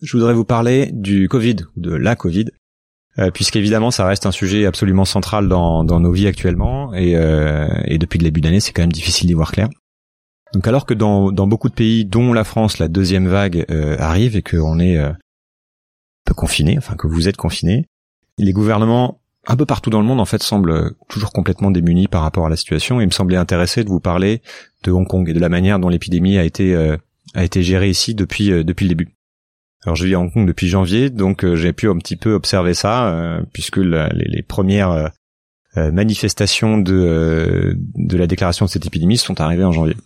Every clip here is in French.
je voudrais vous parler du Covid, de la Covid, euh, puisqu'évidemment ça reste un sujet absolument central dans, dans nos vies actuellement, et, euh, et depuis le début d'année c'est quand même difficile d'y voir clair. Donc alors que dans, dans beaucoup de pays, dont la France, la deuxième vague euh, arrive et qu'on est euh, peu confiné, enfin que vous êtes confiné, les gouvernements un peu partout dans le monde en fait semblent toujours complètement démunis par rapport à la situation et il me semblait intéressé de vous parler de Hong Kong et de la manière dont l'épidémie a été euh, a été gérée ici depuis depuis le début. Alors je vis à Hong Kong depuis janvier, donc euh, j'ai pu un petit peu observer ça, euh, puisque les, les, premières euh, manifestations de, de la déclaration de cette épidémie sont arrivées en janvier.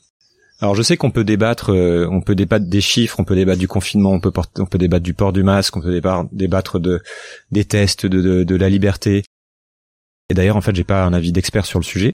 Alors je sais qu'on peut débattre, on peut débattre des chiffres, on peut débattre du confinement, on peut, on peut débattre du port du masque, on peut débattre de des tests, de, de, de la liberté. Et d'ailleurs en fait j'ai pas un avis d'expert sur le sujet.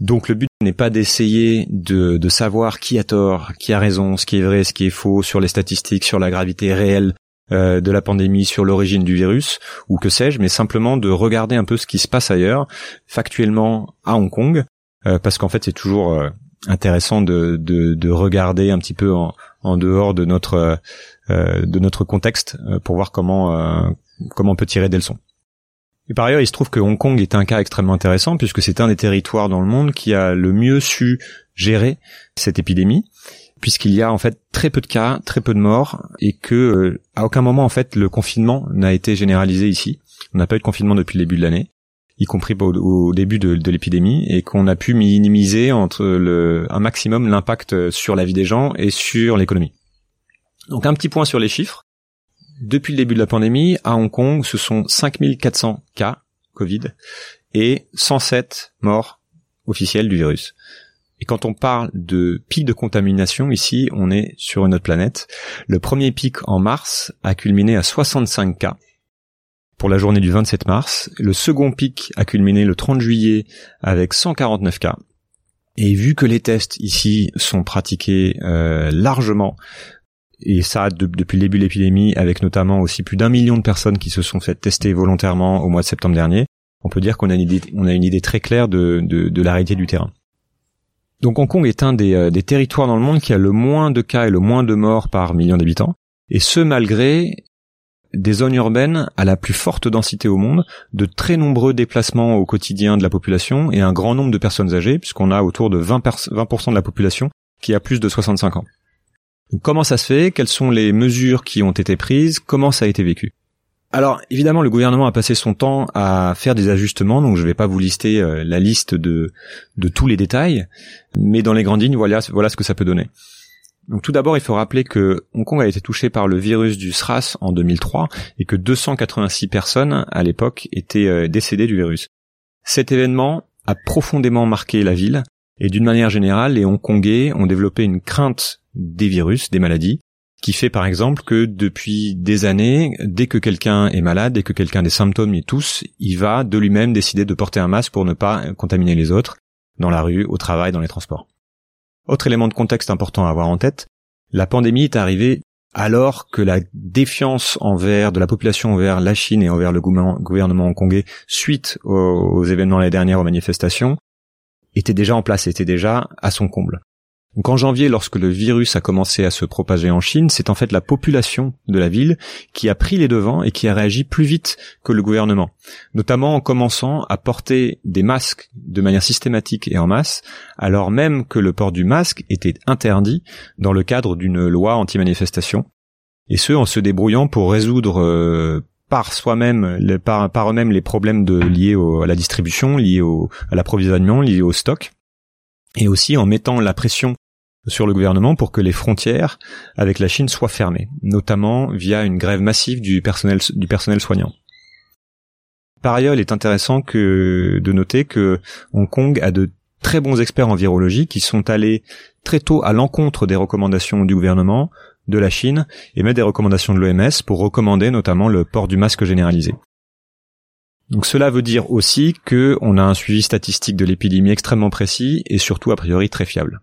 Donc le but n'est pas d'essayer de, savoir qui a tort, qui a raison, ce qui est vrai, ce qui est faux sur les statistiques, sur la gravité réelle euh, de la pandémie, sur l'origine du virus, ou que sais-je, mais simplement de regarder un peu ce qui se passe ailleurs, factuellement à Hong Kong, euh, parce qu'en fait c'est toujours euh, intéressant de, de, de, regarder un petit peu en, en dehors de notre de notre contexte pour voir comment comment on peut tirer des leçons. Par ailleurs, il se trouve que Hong Kong est un cas extrêmement intéressant puisque c'est un des territoires dans le monde qui a le mieux su gérer cette épidémie puisqu'il y a en fait très peu de cas, très peu de morts et que euh, à aucun moment en fait le confinement n'a été généralisé ici. On n'a pas eu de confinement depuis le début de l'année, y compris au, début de, de l'épidémie et qu'on a pu minimiser entre le, un maximum l'impact sur la vie des gens et sur l'économie. Donc un petit point sur les chiffres. Depuis le début de la pandémie, à Hong Kong, ce sont 5400 cas Covid et 107 morts officiels du virus. Et quand on parle de pic de contamination, ici, on est sur une autre planète. Le premier pic en mars a culminé à 65 cas pour la journée du 27 mars. Le second pic a culminé le 30 juillet avec 149 cas. Et vu que les tests ici sont pratiqués euh, largement et ça depuis le début de l'épidémie, avec notamment aussi plus d'un million de personnes qui se sont fait tester volontairement au mois de septembre dernier, on peut dire qu'on a une idée, très claire de, de, la réalité du terrain. Donc Hong Kong est un des, euh, des, territoires dans le monde qui a le moins de cas et le moins de morts par million d'habitants, et ce malgré des zones urbaines à la plus forte densité au monde, de très nombreux déplacements au quotidien de la population et un grand nombre de personnes âgées, puisqu'on a autour de 20%, 20 de la population qui a plus de 65 ans comment ça se fait? Quelles sont les mesures qui ont été prises? Comment ça a été vécu? Alors évidemment, le gouvernement a passé son temps à faire des ajustements, donc je ne vais pas vous lister euh, la liste de, tous les détails, mais dans les grandes lignes, voilà, voilà ce que ça peut donner. Donc tout d'abord, il faut rappeler que Hong Kong a été touché par le virus du SRAS en 2003 et que 286 personnes à l'époque étaient euh, décédées du virus. Cet événement a profondément marqué la ville et d'une manière générale, les Hongkongais ont développé une crainte des virus, des maladies, qui fait par exemple que depuis des années, dès que quelqu'un est malade, dès que quelqu'un a des symptômes et tous, il va de lui-même décider de porter un masque pour ne pas contaminer les autres, dans la rue, au travail, dans les transports. Autre élément de contexte important à avoir en tête, la pandémie est arrivée alors que la défiance envers de la population envers la Chine et envers le gouvernement hongkongais suite aux, aux événements l'année dernière aux manifestations était déjà en place, était déjà à son comble. Donc en janvier, lorsque le virus a commencé à se propager en Chine, c'est en fait la population de la ville qui a pris les devants et qui a réagi plus vite que le gouvernement, notamment en commençant à porter des masques de manière systématique et en masse, alors même que le port du masque était interdit dans le cadre d'une loi anti-manifestation, et ce en se débrouillant pour résoudre euh, par soi-même, par, eux-mêmes les problèmes liés à la distribution, liés à l'approvisionnement, liés au stock, et aussi en mettant la pression sur le gouvernement pour que les frontières avec la Chine soient fermées, notamment via une grève massive du personnel, du personnel soignant. Par ailleurs, il est intéressant que, de noter que Hong Kong a de très bons experts en virologie qui sont allés très tôt à l'encontre des recommandations du gouvernement de la Chine et met des recommandations de l'OMS pour recommander notamment le port du masque généralisé. Donc cela veut dire aussi que on a un suivi statistique de l'épidémie extrêmement précis et surtout a priori très fiable.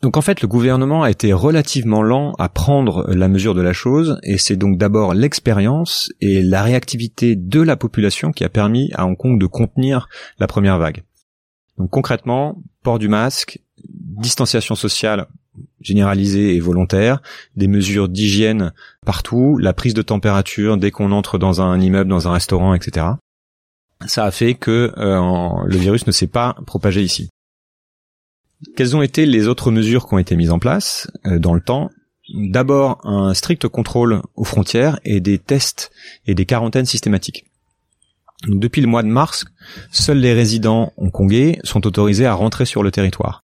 Donc en fait, le gouvernement a été relativement lent à prendre la mesure de la chose, et c'est donc d'abord l'expérience et la réactivité de la population qui a permis à Hong Kong de contenir la première vague. Donc concrètement, port du masque, distanciation sociale généralisée et volontaire, des mesures d'hygiène partout, la prise de température dès qu'on entre dans un immeuble, dans un restaurant, etc. Ça a fait que euh, le virus ne s'est pas propagé ici. Quelles ont été les autres mesures qui ont été mises en place euh, dans le temps? D'abord, un strict contrôle aux frontières et des tests et des quarantaines systématiques. depuis le mois de mars, seuls les résidents hongkongais sont autorisés à rentrer sur le territoire.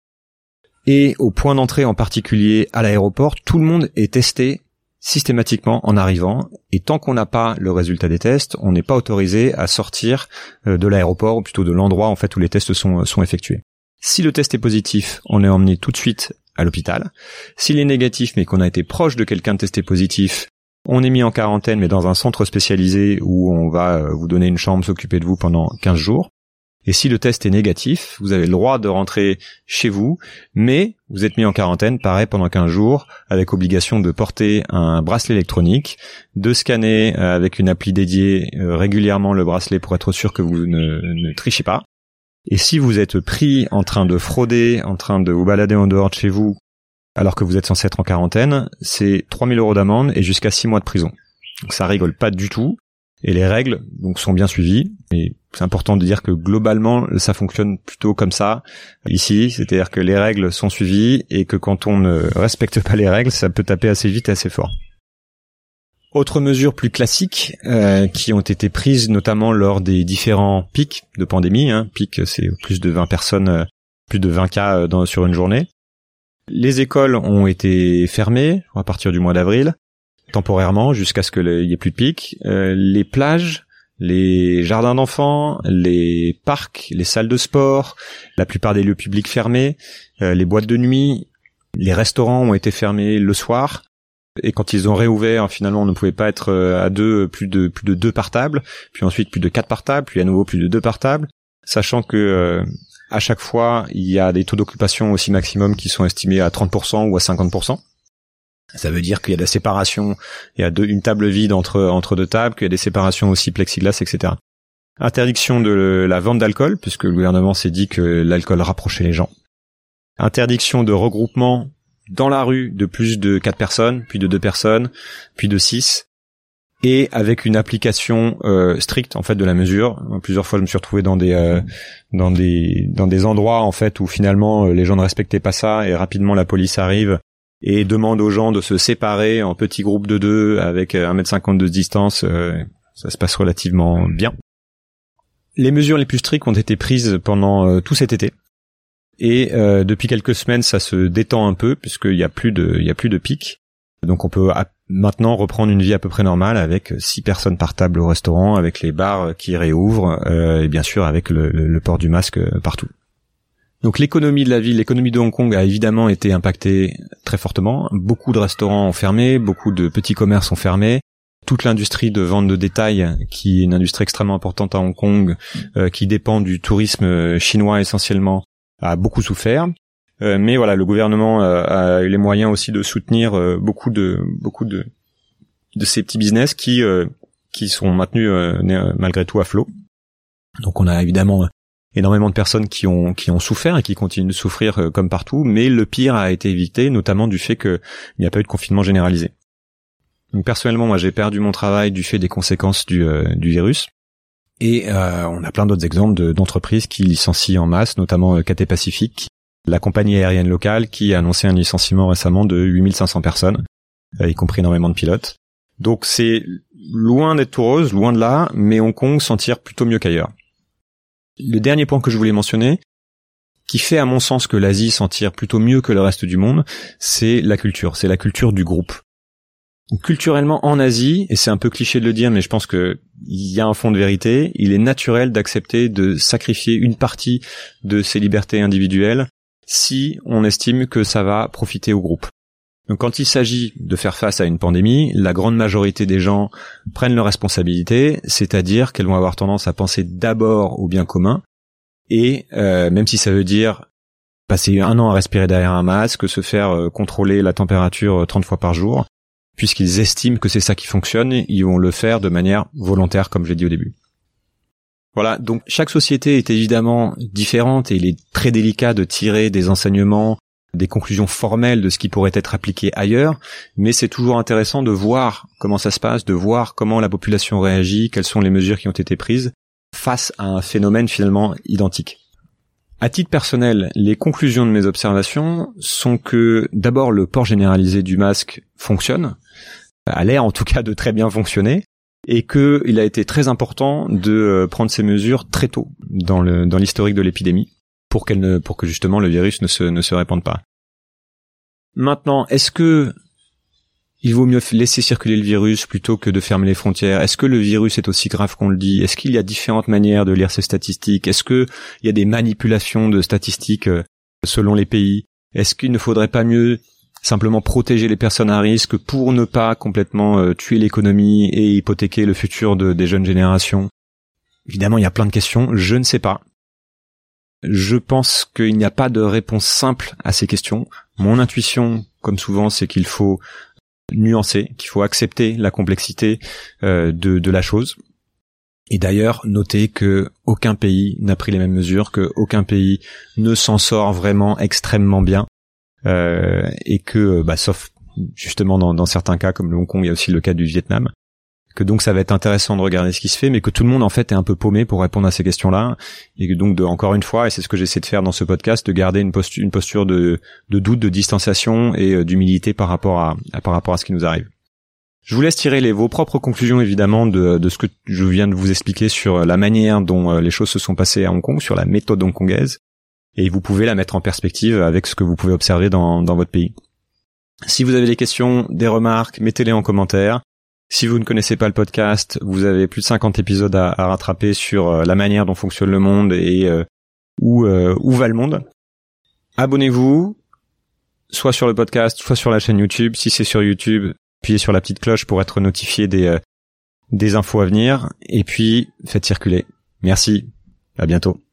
Et au point d'entrée en particulier à l'aéroport, tout le monde est testé systématiquement en arrivant et tant qu'on n'a pas le résultat des tests, on n'est pas autorisé à sortir euh, de l'aéroport ou plutôt de l'endroit en fait où les tests sont, sont effectués. Si le test est positif, on est emmené tout de suite à l'hôpital. S'il est négatif mais qu'on a été proche de quelqu'un de testé positif, on est mis en quarantaine mais dans un centre spécialisé où on va euh, vous donner une chambre, s'occuper de vous pendant 15 jours. Et si le test est négatif, vous avez le droit de rentrer chez vous, mais vous êtes mis en quarantaine, pareil, pendant 15 jours, avec obligation de porter un bracelet électronique, de scanner euh, avec une appli dédiée euh, régulièrement le bracelet pour être sûr que vous ne, ne trichez pas. Et si vous êtes pris en train de frauder, en train de vous balader en dehors de chez vous, alors que vous êtes censé être en quarantaine, c'est 3000 euros d'amende et jusqu'à 6 mois de prison. Donc ça rigole pas du tout. Et les règles donc sont bien suivies. Et c'est important de dire que globalement ça fonctionne plutôt comme ça ici, c'est-à-dire que les règles sont suivies et que quand on ne respecte pas les règles, ça peut taper assez vite et assez fort. Autres mesures plus classiques euh, qui ont été prises notamment lors des différents pics de pandémie. Hein. Pic, c'est plus de 20 personnes, euh, plus de 20 cas euh, sur une journée. Les écoles ont été fermées à partir du mois d'avril temporairement jusqu'à ce qu'il y ait plus de pics. Euh, les plages, les jardins d'enfants, les parcs, les salles de sport, la plupart des lieux publics fermés, les boîtes de nuit, les restaurants ont été fermés le soir. Et quand ils ont réouvert, finalement, on ne pouvait pas être euh, à deux, plus de plus de deux par table, puis ensuite plus de quatre par table, puis à nouveau plus de deux par table, sachant que à chaque fois, il y a des taux d'occupation aussi maximum qui sont estimés à 30% ou à 50%. Ça veut dire qu'il y a des séparations, il y a deux, une table vide entre entre deux tables, qu'il y a des séparations aussi plexiglas, etc. Interdiction de la vente d'alcool, puisque le gouvernement s'est dit que l'alcool rapprochait les gens. Interdiction de regroupement dans la rue de plus de quatre personnes, puis de deux personnes, puis de six, et avec une application euh, stricte en fait de la mesure. Plusieurs fois, je me suis retrouvé dans des euh, dans des dans des endroits en fait où finalement euh, les gens ne respectaient pas ça et rapidement la police arrive et demande aux gens de se séparer en petits groupes de deux avec 1m50 de distance, ça se passe relativement bien. Les mesures les plus strictes ont été prises pendant tout cet été. Et euh, depuis quelques semaines, ça se détend un peu puisqu'il y a plus de, il y a plus de pics. Donc on peut maintenant reprendre une vie à peu près normale avec six personnes par table au restaurant, avec les bars qui réouvrent et bien sûr avec le port du masque partout. Donc l'économie de la ville, l'économie de Hong Kong a évidemment été impactée très fortement. Beaucoup de restaurants ont fermé, beaucoup de petits commerces ont fermé. Toute l'industrie de vente de détail, qui est une industrie extrêmement importante à Hong Kong, euh, qui dépend du tourisme chinois essentiellement, a beaucoup souffert. Euh, mais voilà, le gouvernement euh, a eu les moyens aussi de soutenir beaucoup de beaucoup de de ces petits business qui qui sont maintenus malgré tout à flot. Donc on a évidemment énormément de personnes qui ont qui ont souffert et qui continuent de souffrir euh, comme partout, mais le pire a été évité, notamment du fait qu'il n'y a pas eu de confinement généralisé. Personnellement, moi j'ai perdu mon travail du fait des conséquences du, euh, du virus. Et euh, on a plein d'autres exemples d'entreprises qui licencient en masse, notamment KT Pacific, la compagnie aérienne locale qui a annoncé un licenciement récemment de 8500 personnes, y compris énormément de pilotes. Donc c'est loin d'être toureuse, loin de là, mais Hong Kong s'en tire plutôt mieux qu'ailleurs. Le dernier point que je voulais mentionner, qui fait à mon sens que l'Asie s'en tire plutôt mieux que le reste du monde, c'est la culture, c'est la culture du groupe. Culturellement en Asie, et c'est un peu cliché de le dire, mais je pense que il y a un fond de vérité, il est naturel d'accepter de sacrifier une partie de ses libertés individuelles si on estime que ça va profiter au groupe. Donc quand il s'agit de faire face à une pandémie, la grande majorité des gens prennent leurs responsabilités, c'est-à-dire qu'elles vont avoir tendance à penser d'abord au bien commun, et euh, même si ça veut dire passer un an à respirer derrière un masque, se faire euh, contrôler la température 30 euh, fois par jour, puisqu'ils estiment que c'est ça qui fonctionne, ils vont le faire de manière volontaire, comme je l'ai dit au début. Voilà, donc chaque société est évidemment différente et il est très délicat de tirer des enseignements, des conclusions formelles de ce qui pourrait être appliqué ailleurs, mais c'est toujours intéressant de voir comment ça se passe, de voir comment la population réagit, quelles sont les mesures qui ont été prises face à un phénomène finalement identique. À titre personnel, les conclusions de mes observations sont que d'abord le port généralisé du masque fonctionne, a l'air en tout cas de très bien fonctionner, et qu'il a été très important de euh, prendre ces mesures très tôt dans l'historique de l'épidémie pour qu'elle pour que justement le virus ne se ne se répande pas. Maintenant, est-ce que il vaut mieux laisser circuler le virus plutôt que de fermer les frontières. Est-ce que le virus est aussi grave qu'on le dit? Est-ce qu'il y a différentes manières de lire ces statistiques? Est-ce qu'il y a des manipulations de statistiques euh, selon les pays? Est-ce qu'il ne faudrait pas mieux simplement protéger les personnes à risque pour ne pas complètement euh, tuer l'économie et hypothéquer le futur des jeunes générations? Évidemment, il y a plein de questions, je ne sais pas. Je pense qu'il n'y a pas de réponse simple à ces questions. Mon intuition, comme souvent, c'est qu'il faut nuancer, qu'il faut accepter la complexité euh, de, la chose. Et d'ailleurs, noter que aucun pays n'a pris les mêmes mesures, que aucun pays ne s'en sort vraiment extrêmement bien, euh, et que, bah, sauf justement dans, dans, certains cas comme le Hong Kong, il y a aussi le cas du Vietnam, que donc ça va être intéressant de regarder ce qui se fait, mais que tout le monde en fait est un peu paumé pour répondre à ces questions-là, et que donc de, encore une fois, et c'est ce que j'essaie de faire dans ce podcast, de garder une posture, une posture de, doute, de distanciation et euh, d'humilité par rapport à, par rapport à ce qui nous arrive. Je vous laisse tirer vos propres conclusions évidemment de, de ce que je viens de vous expliquer sur la manière dont euh, les choses se sont passées à Hong Kong, sur la méthode hongkongaise, et vous pouvez la mettre en perspective avec ce que vous pouvez observer dans, dans votre pays. Si vous avez des questions, des remarques, mettez-les en commentaire. Si vous ne connaissez pas le podcast, vous avez plus de 50 épisodes à, rattraper sur euh, la manière dont fonctionne le monde et euh, où, euh, où va le monde. Abonnez-vous, soit sur le podcast, soit sur la chaîne YouTube. Si c'est sur YouTube, appuyez sur la petite cloche pour être notifié des, des infos à venir. Et puis, faites circuler. Merci. À bientôt.